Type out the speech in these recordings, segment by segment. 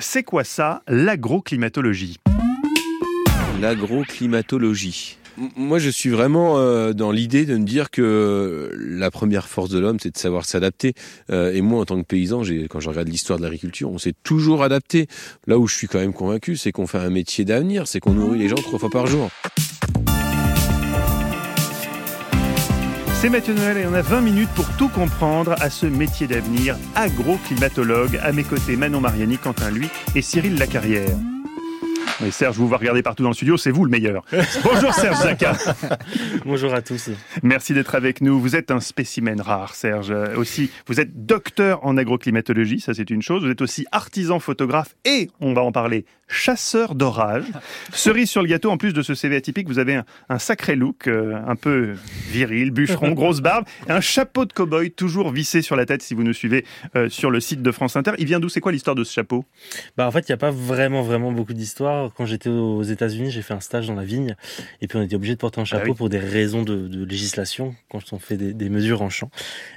C'est quoi ça, l'agroclimatologie? L'agroclimatologie. Moi, je suis vraiment euh, dans l'idée de me dire que la première force de l'homme, c'est de savoir s'adapter. Euh, et moi, en tant que paysan, quand je regarde l'histoire de l'agriculture, on s'est toujours adapté. Là où je suis quand même convaincu, c'est qu'on fait un métier d'avenir, c'est qu'on nourrit les gens trois fois par jour. C'est Mathieu Noël et on a 20 minutes pour tout comprendre à ce métier d'avenir, agroclimatologue. À mes côtés, Manon Mariani, Quentin Lui et Cyril Lacarrière. Mais Serge, vous vous regardez partout dans le studio, c'est vous le meilleur. Bonjour Serge Zaka. Bonjour à tous. Merci d'être avec nous. Vous êtes un spécimen rare, Serge. Aussi, vous êtes docteur en agroclimatologie, ça c'est une chose. Vous êtes aussi artisan photographe et, on va en parler, chasseur d'orage. Cerise sur le gâteau, en plus de ce CV atypique, vous avez un, sacré look, euh, un peu viril, bûcheron, grosse barbe, et un chapeau de cow-boy toujours vissé sur la tête si vous nous suivez euh, sur le site de France Inter. Il vient d'où? C'est quoi l'histoire de ce chapeau? Bah en fait, il n'y a pas vraiment vraiment beaucoup d'histoire quand j'étais aux États-Unis, j'ai fait un stage dans la vigne et puis on était obligé de porter un ah chapeau pour des raisons de, législation quand on fait des, mesures en champ.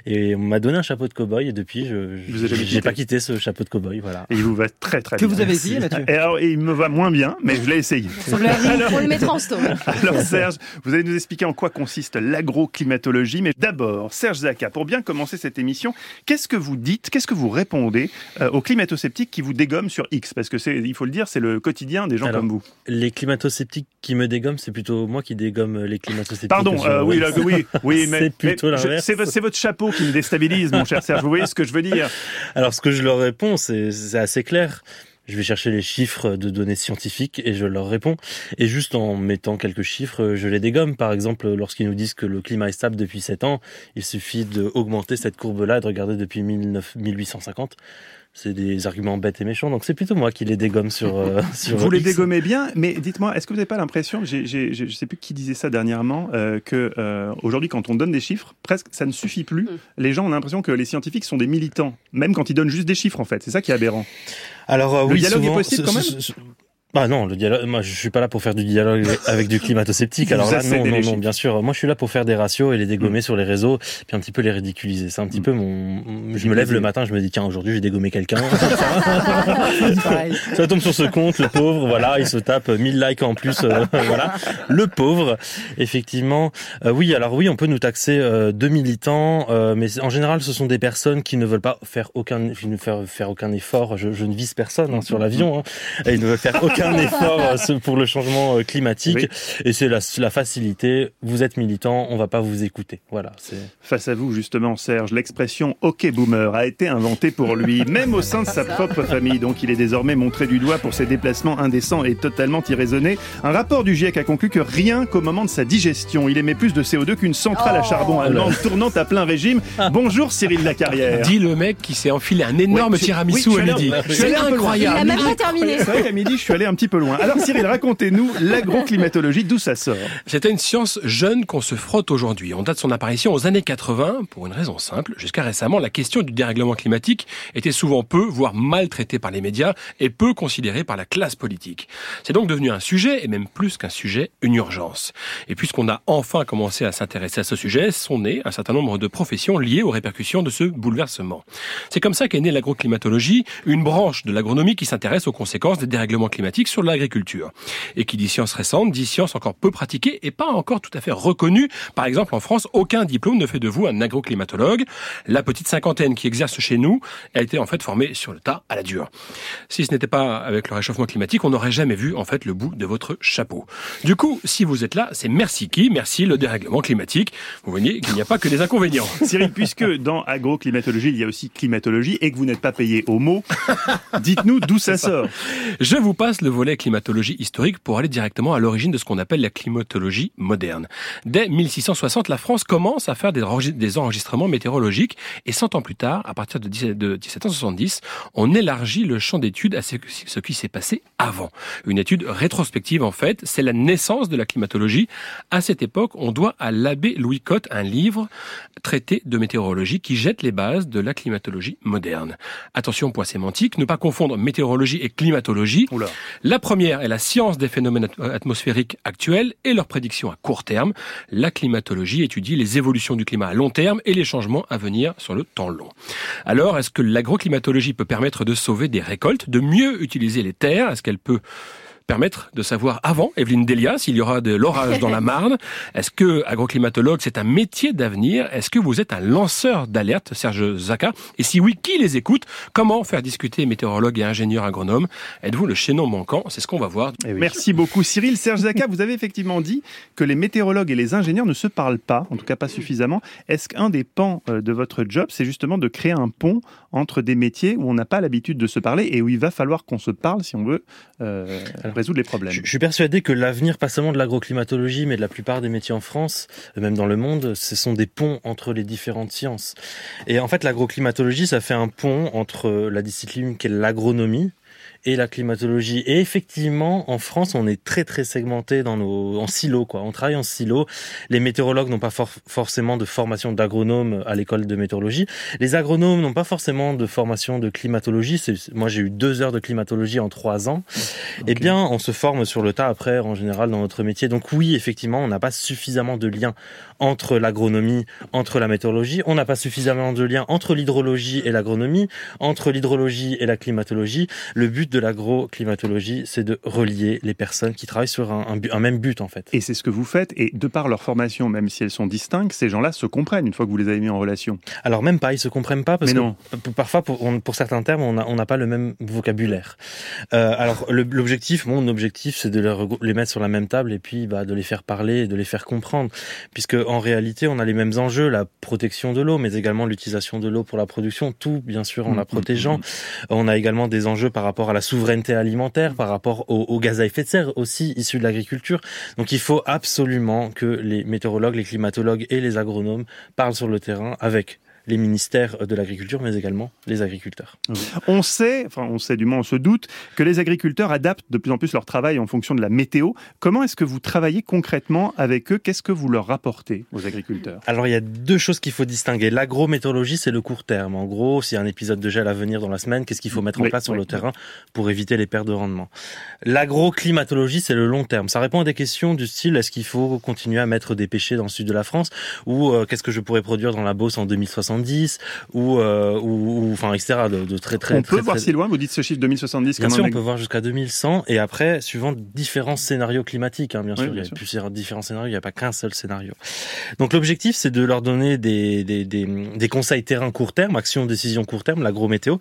Et on m'a donné un chapeau de cow-boy et depuis, je n'ai pas quitté ce chapeau de cow-boy. Voilà. Et il vous va très très bien. Que vous avez essayé, Mathieu et alors, Il me va moins bien, mais je l'ai essayé. alors, on le mettra en story. Alors Serge, vous allez nous expliquer en quoi consiste l'agroclimatologie. Mais d'abord, Serge Zaka, pour bien commencer cette émission, qu'est-ce que vous dites, qu'est-ce que vous répondez euh, aux climato-sceptiques qui vous dégomment sur X? Parce que c'est, il faut le dire, c'est le quotidien des gens comme vous. Les climato-sceptiques qui me dégomment, c'est plutôt moi qui dégomme les climato-sceptiques. Pardon, euh, oui, oui, oui, mais c'est plutôt l'inverse. C'est votre chapeau qui me déstabilise, mon cher Serge. Vous voyez ce que je veux dire Alors, ce que je leur réponds, c'est assez clair. Je vais chercher les chiffres de données scientifiques et je leur réponds. Et juste en mettant quelques chiffres, je les dégomme. Par exemple, lorsqu'ils nous disent que le climat est stable depuis 7 ans, il suffit d'augmenter cette courbe-là et de regarder depuis 1850 c'est des arguments bêtes et méchants. Donc c'est plutôt moi qui les dégomme sur. Euh, sur vous les dégommez bien, mais dites-moi, est-ce que vous n'avez pas l'impression, je ne sais plus qui disait ça dernièrement, euh, que euh, aujourd'hui quand on donne des chiffres, presque ça ne suffit plus. Mm. Les gens ont l'impression que les scientifiques sont des militants, même quand ils donnent juste des chiffres en fait. C'est ça qui est aberrant. Alors le oui, dialogue est possible quand même. Bah non, le dialogue. Moi, je suis pas là pour faire du dialogue avec du climato-sceptique. Alors là, non, non, non, bien sûr. Moi, je suis là pour faire des ratios et les dégommer mm. sur les réseaux, puis un petit peu les ridiculiser. C'est un petit mm. peu mon. Je me lève le matin, je me dis tiens, aujourd'hui, j'ai dégommé quelqu'un. ça tombe sur ce compte, le pauvre. Voilà, il se tape 1000 likes en plus. Euh, voilà, le pauvre. Effectivement, euh, oui. Alors oui, on peut nous taxer euh, de militants, mais en général, ce sont des personnes qui ne veulent pas faire aucun, faire, faire aucun effort. Je, je ne vise personne hein, sur l'avion. Hein, et ils ne veulent faire aucun un effort euh, pour le changement euh, climatique. Et c'est la, la, facilité. Vous êtes militant, on va pas vous écouter. Voilà. Face à vous, justement, Serge, l'expression OK boomer a été inventée pour lui, même au sein de sa propre famille. Donc il est désormais montré du doigt pour ses déplacements indécents et totalement irraisonnés. Un rapport du GIEC a conclu que rien qu'au moment de sa digestion, il émet plus de CO2 qu'une centrale à oh. charbon allemande tournant à plein régime. Bonjour Cyril Lacarrière. Dit le mec qui s'est enfilé un énorme tiramisu à midi. C'est incroyable. Il a même pas terminé. C'est vrai qu'à midi, je suis allé un petit peu loin. Alors Cyril, racontez-nous l'agroclimatologie, d'où ça sort C'était une science jeune qu'on se frotte aujourd'hui. On date son apparition aux années 80 pour une raison simple. Jusqu'à récemment, la question du dérèglement climatique était souvent peu, voire mal traitée par les médias et peu considérée par la classe politique. C'est donc devenu un sujet, et même plus qu'un sujet, une urgence. Et puisqu'on a enfin commencé à s'intéresser à ce sujet, sont nées un certain nombre de professions liées aux répercussions de ce bouleversement. C'est comme ça qu'est née l'agroclimatologie, une branche de l'agronomie qui s'intéresse aux conséquences des dérèglements climatiques sur l'agriculture et qui dit science récente, dit science encore peu pratiquée et pas encore tout à fait reconnue. Par exemple, en France, aucun diplôme ne fait de vous un agroclimatologue. La petite cinquantaine qui exerce chez nous a été en fait formée sur le tas à la dure. Si ce n'était pas avec le réchauffement climatique, on n'aurait jamais vu en fait le bout de votre chapeau. Du coup, si vous êtes là, c'est merci qui Merci le dérèglement climatique. Vous voyez qu'il n'y a pas que des inconvénients. Cyril, puisque dans agroclimatologie, il y a aussi climatologie et que vous n'êtes pas payé au mot, dites-nous d'où ça sort. Je vous passe le volet climatologie historique pour aller directement à l'origine de ce qu'on appelle la climatologie moderne. Dès 1660, la France commence à faire des enregistrements météorologiques et 100 ans plus tard, à partir de 1770, on élargit le champ d'études à ce qui s'est passé avant. Une étude rétrospective en fait, c'est la naissance de la climatologie. À cette époque, on doit à l'abbé Louis Cotte un livre traité de météorologie qui jette les bases de la climatologie moderne. Attention point sémantique, ne pas confondre météorologie et climatologie. La première est la science des phénomènes atmosphériques actuels et leurs prédictions à court terme. La climatologie étudie les évolutions du climat à long terme et les changements à venir sur le temps long. Alors, est-ce que l'agroclimatologie peut permettre de sauver des récoltes, de mieux utiliser les terres? Est-ce qu'elle peut permettre de savoir avant, Evelyne Delia, s'il y aura de l'orage dans la Marne. Est-ce que agroclimatologue, c'est un métier d'avenir? Est-ce que vous êtes un lanceur d'alerte, Serge Zaka Et si oui, qui les écoute? Comment faire discuter météorologues et ingénieurs agronomes Êtes-vous le chaînon manquant? C'est ce qu'on va voir. Eh Merci beaucoup Cyril. Serge Zaka, vous avez effectivement dit que les météorologues et les ingénieurs ne se parlent pas, en tout cas pas suffisamment. Est-ce qu'un des pans euh, de votre job, c'est justement de créer un pont entre des métiers où on n'a pas l'habitude de se parler et où il va falloir qu'on se parle si on veut euh, résoudre les problèmes. Je, suis persuadé que l'avenir, pas seulement de l'agroclimatologie, mais de la plupart des métiers en France, même dans le monde, ce sont des ponts entre les différentes sciences. Et en fait, l'agroclimatologie, ça fait un pont entre la discipline qui est l'agronomie, et la climatologie. Et effectivement, en France, on est très très segmenté dans nos en silo quoi. On travaille en silo. Les météorologues n'ont pas forcément de formation d'agronome à l'école de météorologie. Les agronomes n'ont pas forcément de formation de climatologie. Moi, j'ai eu deux heures de climatologie en trois ans. Eh bien, on se forme sur le tas après, en général, dans notre métier. Donc oui, effectivement, on n'a pas suffisamment de liens entre l'agronomie, entre la météorologie. On n'a pas suffisamment de liens entre l'hydrologie et l'agronomie, entre l'hydrologie et la climatologie. Le but de l'agroclimatologie, c'est de relier les personnes qui travaillent sur un, un, même but en fait. Et c'est ce que vous faites. Et de par leur formation, même si elles sont distinctes, ces gens-là se comprennent une fois que vous les avez mis en relation. Alors même pas, ils se comprennent pas parce que parfois pour, pour, certains termes, on n'a pas le même vocabulaire. Euh, alors l'objectif, mon objectif, c'est de les, les, mettre sur la même table et puis bah, de les faire parler, et de les faire comprendre, puisque en réalité, on a les mêmes enjeux, la protection de l'eau, mais également l'utilisation de l'eau pour la production, tout bien sûr en mmh, la mmh, protégeant. Mmh, on a également des enjeux par rapport à la souveraineté alimentaire, par rapport au, gaz à effet de serre aussi issus de l'agriculture. Donc il faut absolument que les météorologues, les climatologues et les agronomes parlent sur le terrain avec les ministères de l'agriculture, mais également les agriculteurs. On sait, enfin on sait du moins on se doute, que les agriculteurs adaptent de plus en plus leur travail en fonction de la météo. Comment est-ce que vous travaillez concrètement avec eux? Qu'est-ce que vous leur rapportez aux agriculteurs? Alors il y a deux choses qu'il faut distinguer. L'agrométéorologie, c'est le court terme. En gros, s'il y a un épisode de gel à venir dans la semaine, qu'est-ce qu'il faut mettre en place sur le terrain pour éviter les pertes de rendement? L'agroclimatologie, c'est le long terme. Ça répond à des questions du style est-ce qu'il faut continuer à mettre des pêchers dans le sud de la France? Ou euh, qu'est-ce que je pourrais produire dans la Beauce en 2060 ou, euh, ou, enfin, etc. De, de, très, très, on peut voir si loin, vous dites ce chiffre 2070 Bien sûr, on peut voir jusqu'à 2100 et après, suivant différents scénarios climatiques, hein, bien sûr, il y a plusieurs différents scénarios, il n'y a pas qu'un seul scénario. Donc l'objectif, c'est de leur donner des, des, des, des conseils terrain court terme, action, décision court terme, l'agro-météo.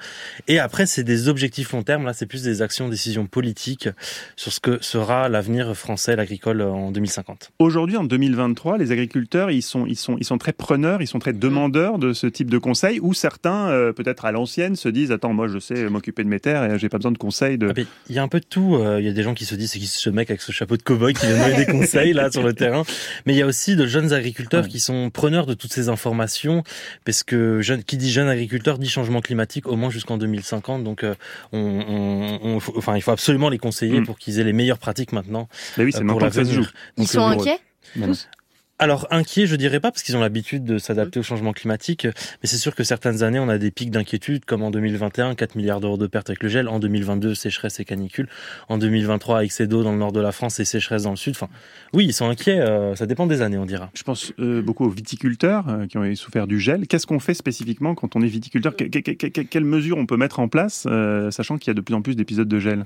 Et après, c'est des objectifs long terme, là, c'est plus des actions, décisions politiques sur ce que sera l'avenir français, l'agricole en 2050. Aujourd'hui, en 2023, les agriculteurs, ils sont, ils sont, ils sont très preneurs, ils sont très demandeurs de ce type de conseils ou certains, euh, peut-être à l'ancienne, se disent Attends, moi je sais m'occuper de mes terres et j'ai pas besoin de conseils. De... Ah, il y a un peu de tout. Euh, il y a des gens qui se disent C'est qui ce mec avec ce chapeau de cow-boy qui vient donner des conseils là sur le terrain Mais il y a aussi de jeunes agriculteurs qui sont preneurs de toutes ces informations parce que jeune, qui dit jeune agriculteur dit changement climatique au moins jusqu'en 2050. Donc euh, on, enfin, il faut absolument les conseiller mm. pour qu'ils aient les meilleures pratiques maintenant. Mais oui, c'est pour la que Ils sont inquiets alors inquiet, je dirais pas, parce qu'ils ont l'habitude de s'adapter au changement climatique, mais c'est sûr que certaines années, on a des pics d'inquiétude, comme en 2021, 4 milliards d'euros de pertes avec le gel, en 2022, sécheresse et canicule, en 2023, avec ces d'eau dans le nord de la France et sécheresse dans le sud. Enfin, oui, ils sont inquiets, euh, ça dépend des années, on dira. Je pense euh, beaucoup aux viticulteurs euh, qui ont souffert du gel. Qu'est-ce qu'on fait spécifiquement quand on est viticulteur? Quelles mesures on peut mettre en place, sachant qu'il y a de plus en plus d'épisodes de gel?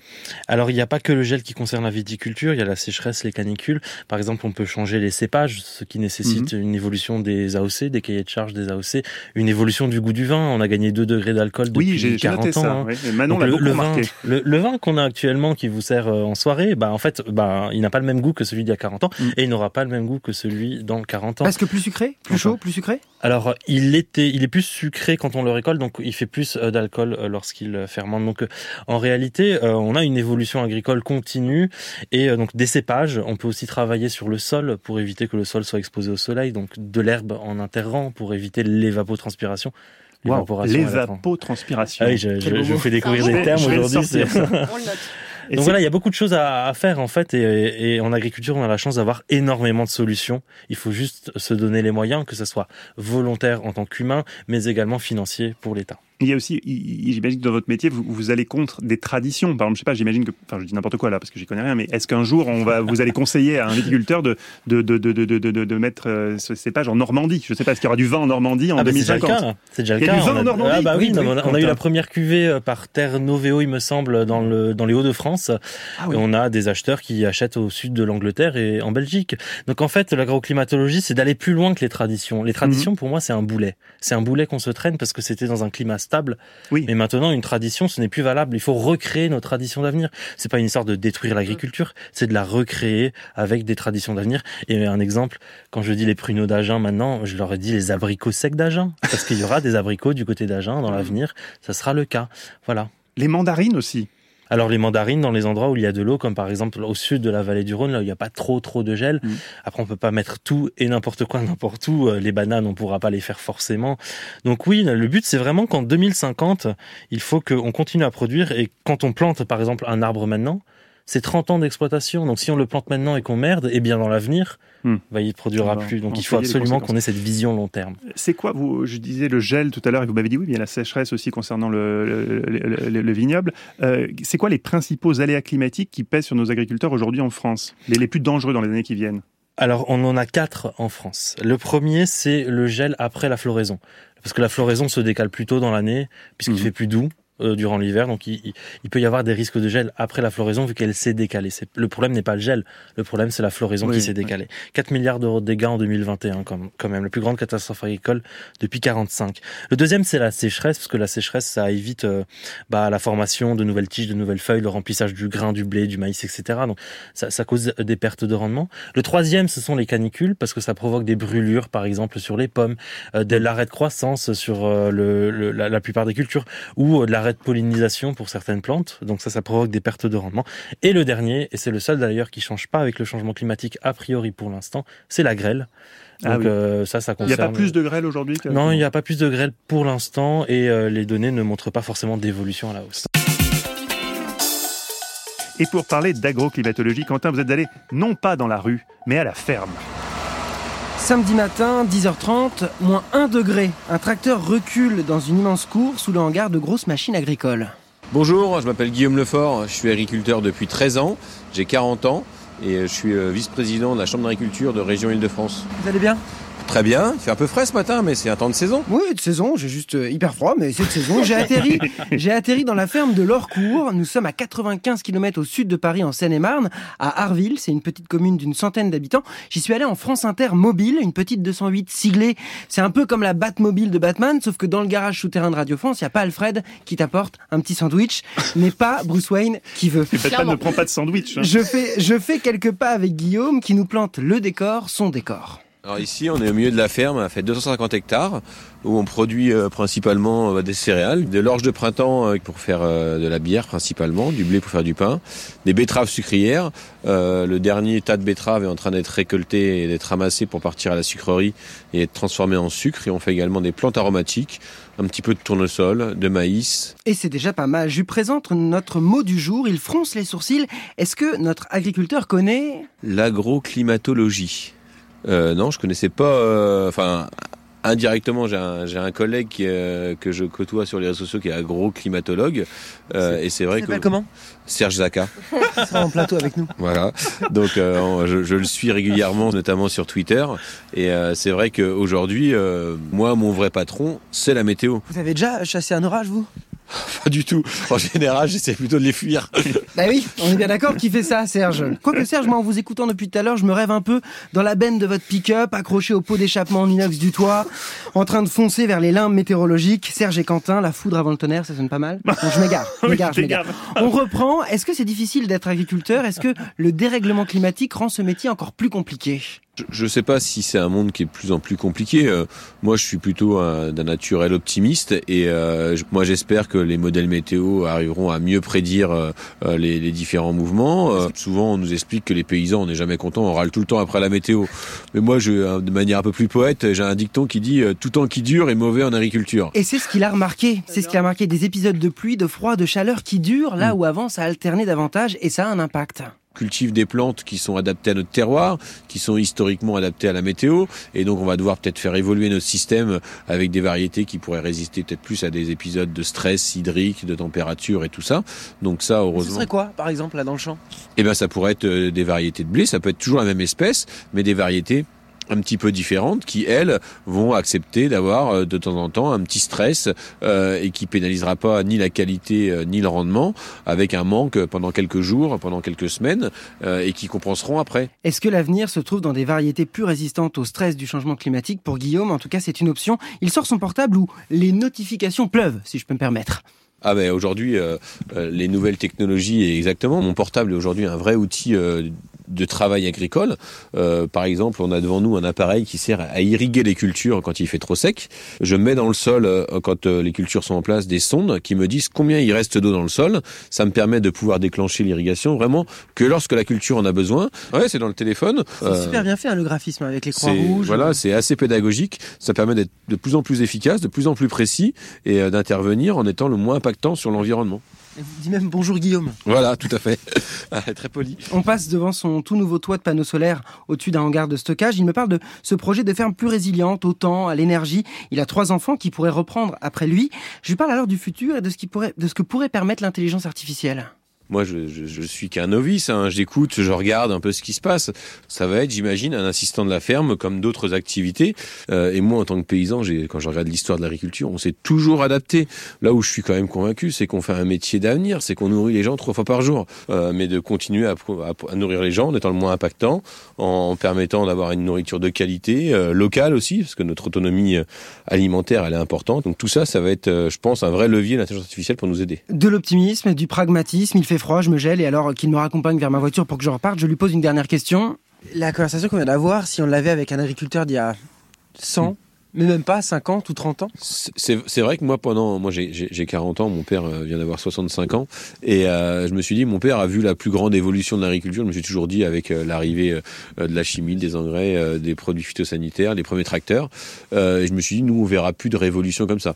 Alors, il n'y a pas que le gel qui concerne la viticulture, il y a la sécheresse, les canicules. Par exemple, on peut changer les cépages, ce qui nécessite mhm. une évolution des AOC, des cahiers de charges des AOC, une évolution du goût du vin. On a gagné 2 degrés d'alcool depuis oui, j'ai, 40 noté ans. Ça, hein. Manon l'a le, beaucoup le vin, le, vin qu'on a actuellement qui vous sert euh, en soirée, bah en fait, bah il n'a pas le même goût que celui d'il y a 40 ans mm. et il n'aura pas le même goût que celui dans 40 ans. Parce que plus sucré, plus chaud, plus sucré? Alors il était, il est plus sucré quand on le récolte, donc il fait plus euh, d'alcool euh, lorsqu'il fermente. Donc en réalité, on a une évolution agricole continue et donc des cépages. On peut aussi travailler sur le sol pour éviter que le sol soit exposé au soleil. Donc de l'herbe en interrant pour éviter l'évapotranspiration. L'évapotranspiration. Ah oui, je, je, je, vous fais découvrir des termes aujourd'hui. Donc voilà, il y a beaucoup de choses à, faire en fait, et, et, en agriculture, on a la chance d'avoir énormément de solutions. Il faut juste se donner les moyens, que ce soit volontaire en tant qu'humain, mais également financier pour l'État. Il y a aussi, j'imagine que dans votre métier, vous, vous, allez contre des traditions. Par exemple, je sais pas, j'imagine que, enfin, je dis n'importe quoi là parce que j'y connais rien, mais est-ce qu'un jour on va, vous allez conseiller à un viticulteur de de de de de de, de, mettre euh, ce cépage en Normandie? Je sais pas, est-ce qu'il y aura du vin en Normandie en ah 2050 bah C'est déjà le cas. Il y a du vin en Normandie. Ah bah oui, on, a, eu la première cuvée euh, par Terre Noveo, il me semble, dans le dans les Hauts-de-France. Ah et on a des acheteurs qui achètent au sud de l'Angleterre et en Belgique. Donc en fait, l'agroclimatologie, c'est d'aller plus loin que les traditions. Les traditions, mhm. pour moi, c'est un boulet. C'est un boulet qu'on se traîne parce que c'était dans un climat stable. Oui. Mais maintenant, une tradition, ce n'est plus valable. Il faut recréer nos traditions d'avenir. C'est pas une histoire de détruire l'agriculture, c'est de la recréer avec des traditions d'avenir. Et un exemple, quand je dis les pruneaux d'Agen maintenant, je leur ai dit les abricots secs d'Agen. Parce qu'il y aura des abricots du côté d'Agen dans l'avenir. Ça sera le cas. Voilà. Les mandarines aussi. Alors les mandarines dans les endroits où il y a de l'eau, comme par exemple au sud de la vallée du Rhône, là où il n'y a pas trop trop de gel. Mm. Après on peut pas mettre tout et n'importe quoi n'importe où. Euh, les bananes on pourra pas les faire forcément. Donc oui, le but c'est vraiment qu'en 2050 il faut qu'on continue à produire et quand on plante par exemple un arbre maintenant, c'est 30 ans d'exploitation. Donc si on le plante maintenant et qu'on merde, et eh bien dans l'avenir, hmm. bah, il ne produira plus. Donc il faut absolument qu'on ait cette vision long terme. C'est quoi, vous, je disais le gel tout à l'heure, et vous m'avez dit oui, bien la sécheresse aussi concernant le, le, vignoble. Euh, c'est quoi les principaux aléas climatiques qui pèsent sur nos agriculteurs aujourd'hui en France? Les, les plus dangereux dans les années qui viennent alors, on en a quatre en France. Le premier, c'est le gel après la floraison. Parce que la floraison se décale plus tôt dans l'année, puisqu'il mhm. fait plus doux. Euh, durant l'hiver. Donc il, il, peut y avoir des risques de gel après la floraison vu qu'elle s'est décalée. Le problème n'est pas le gel, le problème c'est la floraison qui s'est décalée. 4 milliards d'euros de dégâts en 2021 quand même, la plus grande catastrophe agricole depuis 45. Le deuxième c'est la sécheresse parce que la sécheresse ça évite euh, bah, la formation de nouvelles tiges, de nouvelles feuilles, le remplissage du grain, du blé, du maïs, etc. Donc ça, ça cause des pertes de rendement. Le troisième ce sont les canicules parce que ça provoque des brûlures par exemple sur les pommes, euh, de l'arrêt de croissance sur euh, le, la, la, plupart des cultures ou de l'arrêt de pollinisation pour certaines plantes, donc ça, ça provoque des pertes de rendement. Et le dernier, et c'est le seul d'ailleurs qui change pas avec le changement climatique a priori pour l'instant, c'est la grêle. Ah donc euh, ça, ça concerne... Il n'y a pas plus de grêle aujourd'hui Non, il n'y a pas plus de grêle pour l'instant et euh, les données ne montrent pas forcément d'évolution à la hausse. Et pour parler d'agroclimatologie, Quentin, vous êtes allé non pas dans la rue, mais à la ferme. Samedi matin, 10h30, moins 1 degré. Un tracteur recule dans une immense cour sous le hangar de grosses machines agricoles. Bonjour, je m'appelle Guillaume Lefort, je suis agriculteur depuis 13 ans, j'ai 40 ans et je suis euh, vice-président de la Chambre d'agriculture de région Île-de-France. Vous allez bien? Très bien, il fait un peu frais ce matin, mais c'est un temps de saison. Oui, de saison, j'ai juste euh, hyper froid, mais c'est de saison. J'ai atterri, j'ai atterri dans la ferme de l'Orcourt. Nous sommes à 95 km au sud de Paris, en Seine-et-Marne, à Arville. C'est une petite commune d'une centaine d'habitants. J'y suis allé en France Inter mobile, une petite 208 siglée. C'est un peu comme la Batmobile de Batman, sauf que dans le garage souterrain de Radio France, il n'y a pas Alfred qui t'apporte un petit sandwich, mais pas Bruce Wayne qui veut. Batman ne prend pas de sandwich. Hein. Je fais, je fais quelques pas avec Guillaume qui nous plante le décor, son décor. Alors ici, on est au milieu de la ferme, on a fait 250 hectares, où on produit euh, principalement euh, des céréales, de l'orge de printemps euh, pour faire de la bière principalement, du blé pour faire du pain, des betteraves sucrières. le dernier tas de betteraves est en train d'être récolté et d'être ramassé pour partir à la sucrerie et être transformé en sucre. Et on fait également des plantes aromatiques, un petit peu de tournesol, de maïs. Et c'est déjà pas mal. Je présente notre mot du jour. Il fronce les sourcils. Est-ce que notre agriculteur connaît L'agroclimatologie? Euh, non, je connaissais pas. Euh, enfin, indirectement, j'ai un, un, collègue qui, euh, que je côtoie sur les réseaux sociaux qui est agro-climatologue. Euh, et c'est vrai que. comment? Serge Zaka. Il sera en plateau avec nous. Voilà. Donc, je, je, le suis régulièrement, notamment sur Twitter. Et c'est vrai qu'aujourd'hui, moi, mon vrai patron, c'est la météo. Vous avez déjà chassé un orage, vous? Pas du tout. En général, j'essaie plutôt de les fuir. Bah oui, on est bien d'accord qui fait ça, Serge. Quoique Serge, moi, en vous écoutant depuis tout à l'heure, je me rêve un peu dans la benne de votre pick-up, accroché au pot d'échappement en inox du toit, en train de foncer vers les limbes météorologiques. Serge et Quentin, la foudre avant le tonnerre, ça sonne pas mal. je m'égare, je m'égare, je m'égare. On reprend. Est-ce que c'est difficile d'être agriculteur? Est-ce que le dérèglement climatique rend ce métier encore plus compliqué? Je ne sais pas si c'est un monde qui est de plus en plus compliqué. Euh, moi, je suis plutôt d'un naturel optimiste et euh, moi, j'espère que les modèles météo arriveront à mieux prédire euh, les, les, différents mouvements. souvent, on nous explique que les paysans, on n'est jamais content, on râle tout le temps après la météo. Mais moi, je, de manière un peu plus poète, j'ai un dicton qui dit tout temps qui dure est mauvais en agriculture. Et c'est ce qu'il a remarqué. C'est ce qu'il a remarqué des épisodes de pluie, de froid, de chaleur qui durent là mm. où avant ça alternait davantage et ça a un impact cultive des plantes qui sont adaptées à notre terroir, qui sont historiquement adaptées à la météo, et donc on va devoir peut-être faire évoluer notre système avec des variétés qui pourraient résister peut-être plus à des épisodes de stress hydrique, de température et tout ça. Donc ça, heureusement. Ce serait quoi, par exemple, là dans le champ? Eh bien, ça pourrait être euh, des variétés de blé, ça peut être toujours la même espèce, mais des variétés un petit peu différentes qui elles vont accepter d'avoir euh, de temps en temps un petit stress euh, et qui pénalisera pas ni la qualité euh, ni le rendement avec un manque pendant quelques jours, pendant quelques semaines et qui compenseront après. Est-ce que l'avenir se trouve dans des variétés plus résistantes au stress du changement climatique? Pour Guillaume En tout cas, c'est une option. Il sort son portable où les notifications pleuvent, si je peux me permettre. Ah ben aujourd'hui, les nouvelles technologies, exactement. Mon portable est aujourd'hui un vrai outil de travail agricole. Euh, par exemple, on a devant nous un appareil qui sert à irriguer les cultures quand il fait trop sec. Je mets dans le sol, euh, quand euh, les cultures sont en place, des sondes qui me disent combien il reste d'eau dans le sol. Ça me permet de pouvoir déclencher l'irrigation vraiment que lorsque la culture en a besoin. Ouais, c'est dans le téléphone. C'est super bien fait hein, le graphisme avec les croix rouges. Voilà, c'est assez pédagogique. Ça permet d'être de plus en plus efficace, de plus en plus précis et d'intervenir en étant le moins impactant sur l'environnement. Elle vous dit même bonjour Guillaume. Voilà, tout à fait. Ah, très poli. On passe devant son tout nouveau toit de panneaux solaires au-dessus d'un hangar de stockage. Il me parle de ce projet de ferme plus résiliente au temps, à l'énergie. Il a trois enfants qui pourraient reprendre après lui. Je lui parle alors du futur et de ce, qui pourrait, de ce que pourrait permettre l'intelligence artificielle. Moi, je, je, je suis qu'un novice. Hein. J'écoute, je regarde un peu ce qui se passe. Ça va être, j'imagine, un assistant de la ferme comme d'autres activités. Euh, et moi, en tant que paysan, quand je regarde l'histoire de l'agriculture, on s'est toujours adapté. Là où je suis quand même convaincu, c'est qu'on fait un métier d'avenir, c'est qu'on nourrit les gens trois fois par jour. Euh, mais de continuer à, à, nourrir les gens en étant le moins impactant, en permettant d'avoir une nourriture de qualité, euh, locale aussi, parce que notre autonomie euh, alimentaire, elle est importante. Donc tout ça, ça va être, euh, je pense, un vrai levier l'intelligence artificielle pour nous aider. De l'optimisme, du pragmatisme. Froid, je me gèle, et alors qu'il me raccompagne vers ma voiture pour que je reparte, je lui pose une dernière question. La conversation qu'on vient d'avoir, si on l'avait avec un agriculteur d'il y a 100, mais même pas 50 ou 30 ans C'est vrai que moi, pendant. Moi, j'ai 40 ans, mon père euh, vient d'avoir 65 ans. Et euh, je me suis dit, mon père a vu la plus grande évolution de l'agriculture. Je me suis toujours dit, avec euh, l'arrivée de la chimie, des engrais, des produits phytosanitaires, les premiers tracteurs, je me suis dit, nous, on verra plus de révolution comme ça.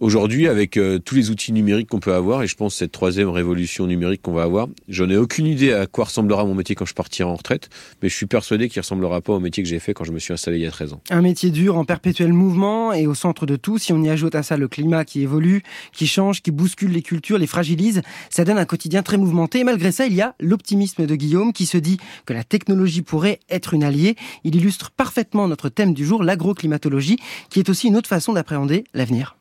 Aujourd'hui, avec euh, tous les outils numériques qu'on peut avoir, et je pense cette troisième révolution numérique qu'on va avoir, j'en ai aucune idée à quoi ressemblera mon métier quand je partirai en retraite, mais je suis persuadé qu'il ressemblera pas au métier que j'ai fait quand je me suis installé il y a 13 ans. Un métier dur, en perpétuel mouvement et au centre de tout. Si on y ajoute à ça le climat qui évolue, qui change, qui bouscule les cultures, les fragilise, ça donne un quotidien très mouvementé. Et malgré ça, il y a l'optimisme de Guillaume qui se dit que la technologie pourrait être une alliée. Il illustre parfaitement notre thème du jour, l'agroclimatologie, qui est aussi une autre façon d'appréhender l'avenir.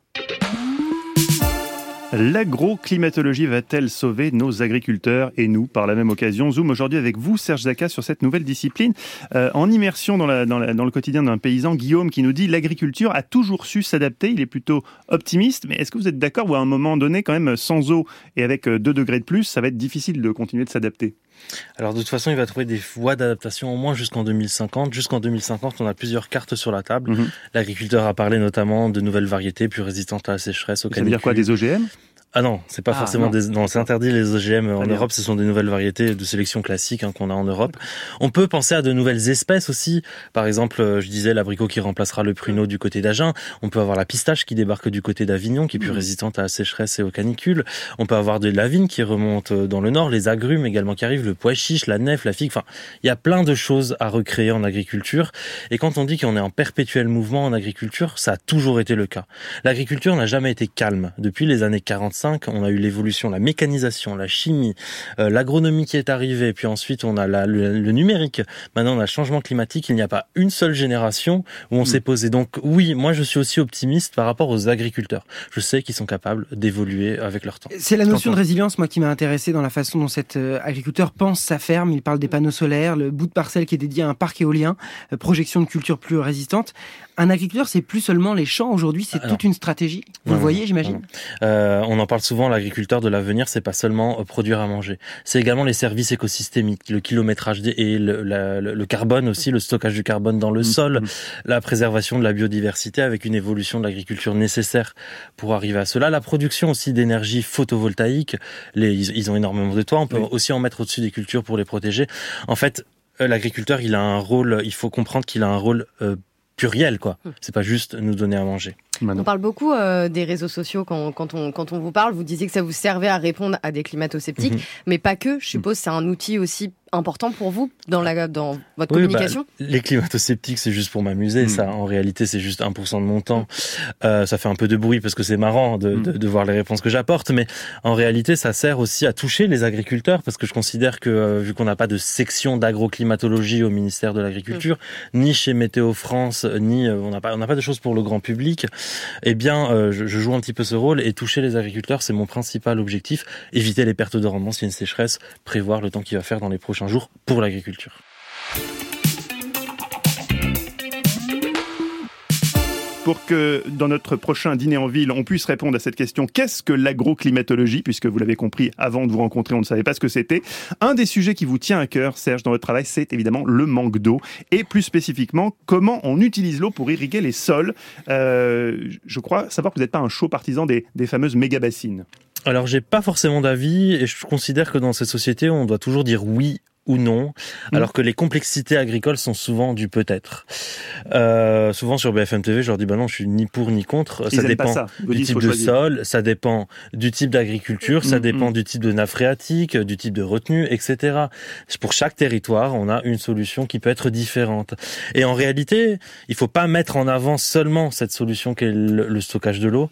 L'agroclimatologie va-t-elle sauver nos agriculteurs et nous par la même occasion Zoom aujourd'hui avec vous, Serge Zaka, sur cette nouvelle discipline. Euh, en immersion dans, dans le quotidien d'un paysan, Guillaume, qui nous dit l'agriculture a toujours su s'adapter. Il est plutôt optimiste. Mais est-ce que vous êtes d'accord ou à un moment donné, quand même, sans eau et avec 2 euh, degrés de plus, ça va être difficile de continuer de s'adapter? Alors de toute façon, il va trouver des voies d'adaptation au moins jusqu'en 2050. Jusqu'en 2050, on a plusieurs cartes sur la table. Mhm. L'agriculteur a parlé notamment de nouvelles variétés plus résistantes à la sécheresse, au Ça veut dire quoi, des OGM ah non, c'est pas ah, forcément des. Non, c'est interdit les OGM en Europe. Ce sont des nouvelles variétés de sélection classique hein, qu'on a en Europe. On peut penser à de nouvelles espèces aussi. Par exemple, euh, je disais l'abricot qui remplacera le pruneau du côté d'Agen. On peut avoir la pistache qui débarque du côté d'Avignon, qui est plus mmh. résistante à la sécheresse et aux canicules. On peut avoir de la vigne qui remonte euh, dans le nord, les agrumes également qui arrivent, le pois chiche, la nef, la figue. Enfin, il y a plein de choses à recréer en agriculture. Et quand on dit qu'on est en perpétuel mouvement en agriculture, ça a toujours été le cas. L'agriculture n'a jamais été calme. Depuis les années 45, on a eu l'évolution la mécanisation, la chimie, euh, l'agronomie qui est arrivée, puis ensuite on a le, numérique. Maintenant on a le changement climatique. Il n'y a pas une seule génération où on hmm. s'est posé. Donc oui, moi je suis aussi optimiste par rapport aux agriculteurs. Je sais qu'ils sont capables d'évoluer avec leur temps. C'est la notion de résilience moi qui m'a intéressé dans la façon dont cet euh, agriculteur pense sa ferme. Il parle des panneaux solaires, le bout de parcelle qui est dédié à un parc éolien, euh, projection de culture plus résistante Un agriculteur, c'est plus seulement les champs. Aujourd'hui, c'est Ah, toute une stratégie. Vous le voyez, j'imagine Euh, on en parle souvent, l'agriculteur de l'avenir, c'est pas seulement euh, produire à manger, c'est également les services écosystémiques, le kilométrage des, et le, la- le- le carbone aussi, le stockage du carbone dans le sol, la préservation de la biodiversité avec une évolution de l'agriculture nécessaire pour arriver à cela, la production aussi d'énergie photovoltaïque, les, ils, ils ont énormément de toits, on peut Oui. aussi en mettre au-dessus des cultures pour les protéger. En fait, euh, l'agriculteur, il a un rôle, il faut comprendre qu'il a un rôle euh, pluriel, quoi. C'est pas juste nous donner à manger. Manon. On parle beaucoup euh, des réseaux sociaux quand, quand, on, quand on vous parle. Vous disiez que ça vous servait à répondre à des climato-sceptiques, Mhm. mais pas que. Je suppose c'est un outil aussi important pour vous dans, la, dans votre Oui, communication. bah, les climato-sceptiques, c'est juste pour m'amuser, Mm. ça. En réalité, c'est juste 1% de mon temps. Euh, ça fait un peu de bruit parce que c'est marrant de, de, de voir les réponses que j'apporte, mais en réalité, ça sert aussi à toucher les agriculteurs parce que je considère que, euh, vu qu'on n'a pas de section d'agroclimatologie au ministère de l'Agriculture, ni chez Météo France, ni euh, on n'a pas, on n'a pas de choses pour le grand public, eh bien, euh, je, joue un petit peu ce rôle et toucher les agriculteurs, c'est mon principal objectif. Éviter les pertes de rendement s'il y a une sécheresse, prévoir le temps qu'il va faire dans les prochains jours pour l'agriculture. Pour que dans notre prochain dîner en ville, on puisse répondre à cette question qu'est-ce que l'agroclimatologie Puisque vous l'avez compris, avant de vous rencontrer, on ne savait pas ce que c'était. Un des sujets qui vous tient à cœur, Serge, dans votre travail, c'est évidemment le manque d'eau. Et plus spécifiquement, comment on utilise l'eau pour irriguer les sols. Euh, je crois savoir que vous n'êtes pas un chaud partisan des, fameuses méga-bassines. Alors, j'ai pas forcément d'avis et je considère que dans cette société, on doit toujours dire oui ou non, alors que les complexités agricoles sont souvent du peut-être. Euh, souvent sur BFM TV, je leur dis bah non, je suis ni pour ni contre. Ils ça dépend ça. Du type de sol, ça dépend du type d'agriculture, ça Mm, dépend mm. du type de nappe phréatique, du type de retenue, etc. Pour chaque territoire, on a une solution qui peut être différente. Et en réalité, il faut pas mettre en avant seulement cette solution qu'est le, le stockage de l'eau.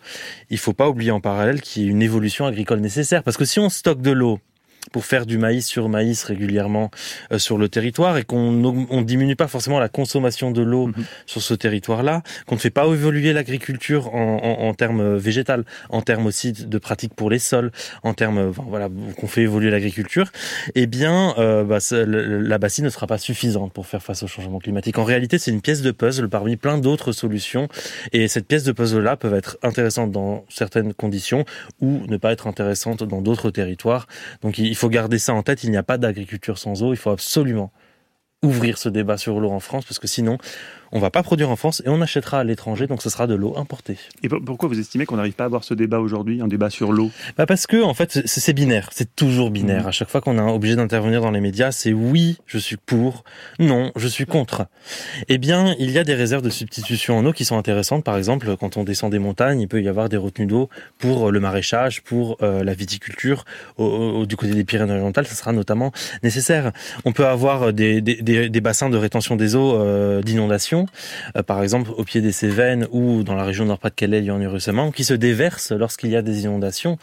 Il faut pas oublier en parallèle qu'il y a une évolution agricole nécessaire. Parce que si on stocke de l'eau pour faire du maïs sur maïs régulièrement euh, sur le territoire et qu'on on diminue pas forcément la consommation de l'eau Mhm. sur ce territoire-là, qu'on ne fait pas évoluer l'agriculture en, en, en termes euh, végétal, en termes aussi de pratiques pour les sols, en termes euh, enfin, voilà qu'on fait évoluer l'agriculture, eh bien euh, bah, la bassine ne sera pas suffisante pour faire face au changement climatique. En réalité, c'est une pièce de puzzle parmi plein d'autres solutions et cette pièce de puzzle-là peut être intéressante dans certaines conditions ou ne pas être intéressante dans d'autres territoires. Donc il faut garder ça en tête, il n'y a pas d'agriculture sans eau, il faut absolument ouvrir ce débat sur l'eau en France parce que sinon on va pas produire en France et on achètera à l'étranger donc ce sera de l'eau importée. Et pour- pourquoi vous estimez qu'on n'arrive pas à avoir ce débat aujourd'hui, un débat sur l'eau? Bah parce que en fait c'est- binaire, c'est toujours binaire. Mhm. À chaque fois qu'on est obligé d'intervenir dans les médias, c'est oui, je suis pour, non, je suis contre. Eh bien, il y a des réserves de substitution en eau qui sont intéressantes. Par exemple, quand on descend des montagnes, il peut y avoir des retenues d'eau pour le maraîchage, pour euh, la viticulture. Au, au- du côté des Pyrénées-Orientales, ça sera notamment nécessaire. On peut avoir des, des, des, des bassins de rétention des eaux euh, d'inondation, euh, par exemple au pied des Cévennes ou dans la région Nord-Pas-de-Calais, il y en a eu récemment, qui se déversent lorsqu'il y a des inondations.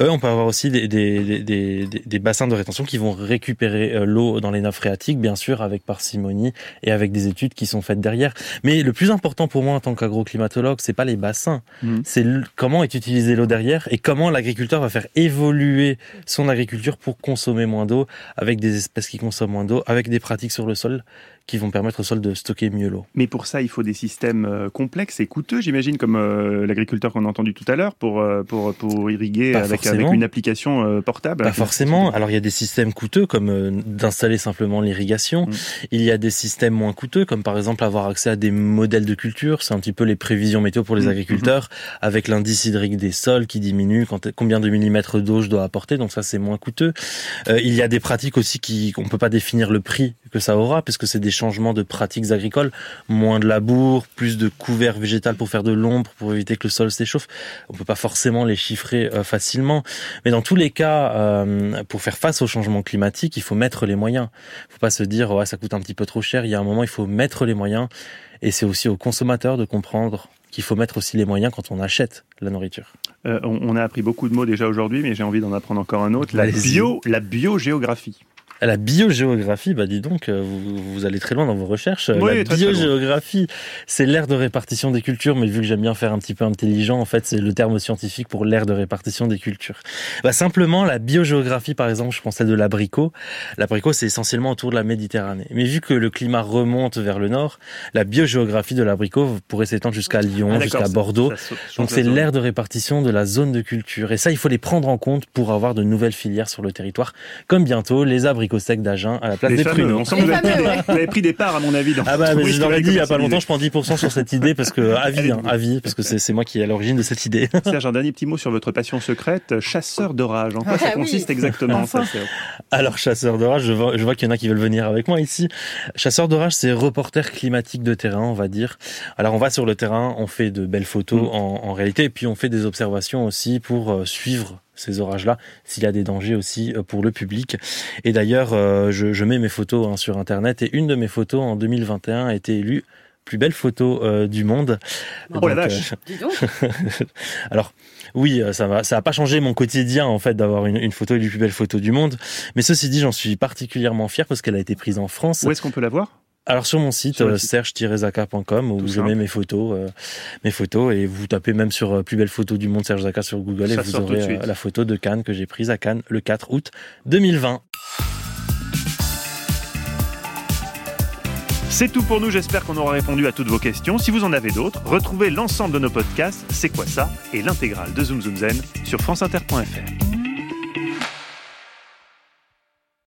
Euh, on peut avoir aussi des, des, des, des, des bassins de rétention qui vont récupérer euh, l'eau dans les nappes phréatiques, bien sûr avec parcimonie et avec des études qui sont faites derrière. Mais le plus important pour moi en tant qu'agroclimatologue, c'est pas les bassins, Mhm. c'est comment est utilisée l'eau derrière et comment l'agriculteur va faire évoluer son agriculture pour consommer moins d'eau avec des espèces qui consomment moins d'eau, avec des pratiques sur le sol qui vont permettre au sol de stocker mieux l'eau. Mais pour ça, il faut des systèmes euh, complexes et coûteux, j'imagine, comme euh, l'agriculteur qu'on a entendu tout à l'heure, pour, euh, pour, pour irriguer avec, une application euh, portable. Pas forcément. Alors il y a des systèmes coûteux comme euh, d'installer simplement l'irrigation. Mm. Il y a des systèmes moins coûteux comme par exemple avoir accès à des modèles de culture. C'est un petit peu les prévisions météo pour les Mm. agriculteurs avec l'indice hydrique des sols qui diminue. Quand, combien de millimètres d'eau je dois apporter. Donc ça c'est moins coûteux. Il y a des pratiques aussi qui on peut pas définir le prix que ça aura puisque c'est des changements de pratiques agricoles. Moins de labour, plus de couvert végétal pour faire de l'ombre pour éviter que le sol s'échauffe. On peut pas forcément les chiffrer euh, facilement. Mais dans tous les cas, euh, pour faire face au changement climatique, il faut mettre les moyens. Il faut pas se dire ouais ça coûte un petit peu trop cher. Il y a un moment il faut mettre les moyens et c'est aussi aux consommateurs de comprendre qu'il faut mettre aussi les moyens quand on achète la nourriture. Euh, on, a appris beaucoup de mots déjà aujourd'hui, mais j'ai envie d'en apprendre encore un autre. La, bio, la biogéographie. La biogéographie, bah dis donc, euh, vous, vous allez très loin dans vos recherches. Oui, la biogéographie, c'est l'ère de répartition des cultures, mais vu que j'aime bien faire un petit peu intelligent, en fait, c'est le terme scientifique pour l'ère de répartition des cultures. Bah, simplement, la biogéographie, par exemple, je pensais de l'abricot. L'abricot, c'est essentiellement autour de la Méditerranée. Mais vu que le climat remonte vers le nord, la biogéographie de l'abricot pourrait s'étendre jusqu'à Lyon, Ah, jusqu'à Bordeaux. ça Donc c'est l'ère de répartition de la zone de culture. Et ça, il faut les prendre en compte pour avoir de nouvelles filières sur le territoire, comme bientôt les abricots secs d'Agen à la place Les des fameux, pruneaux. on sent que vous avez, pris des, ouais. vous avez pris des parts, à mon avis. Dans Ah bah, je leur ai dit il y a pas longtemps, je prends 10% sur cette idée parce que avis, hein, avis, parce que c'est moi qui est à l'origine de cette idée. Serge, un dernier petit mot sur votre passion secrète, chasseur d'orage. En quoi ça Ah oui. consiste exactement ça, Serge Alors chasseur d'orage, je vois, je vois qu'il y en a qui veulent venir avec moi ici. Chasseur d'orage, c'est reporter climatique de terrain, on va dire. Alors on va sur le terrain, on fait de belles photos Mm. en, en réalité, et puis on fait des observations aussi pour euh, suivre ces orages-là, s'il y a des dangers aussi euh, pour le public. Et d'ailleurs, euh, je, je mets mes photos hein, sur Internet, et une de mes photos en 2021 a été élue plus belle photo euh, du monde. Oh la vache. Dis donc. alors oui, ça va, ça a pas changé mon quotidien en fait d'avoir une, une photo élue plus belle photo du monde. Mais ceci dit, j'en suis particulièrement fier parce qu'elle a été prise en France. Où est-ce qu'on peut la voir? Alors sur mon site, euh, site. serge-zaka.com où Tout simple. mes photos, euh, mes photos et vous tapez même sur euh, plus belle photo du monde Serge Zaka sur Google Ça et vous aurez euh, la photo de Cannes que j'ai prise à Cannes le 4 août 2020. C'est tout pour nous, j'espère qu'on aura répondu à toutes vos questions. Si vous en avez d'autres, retrouvez l'ensemble de nos podcasts, C'est quoi ça et l'intégrale de Zoom Zoom Zen sur franceinter.fr.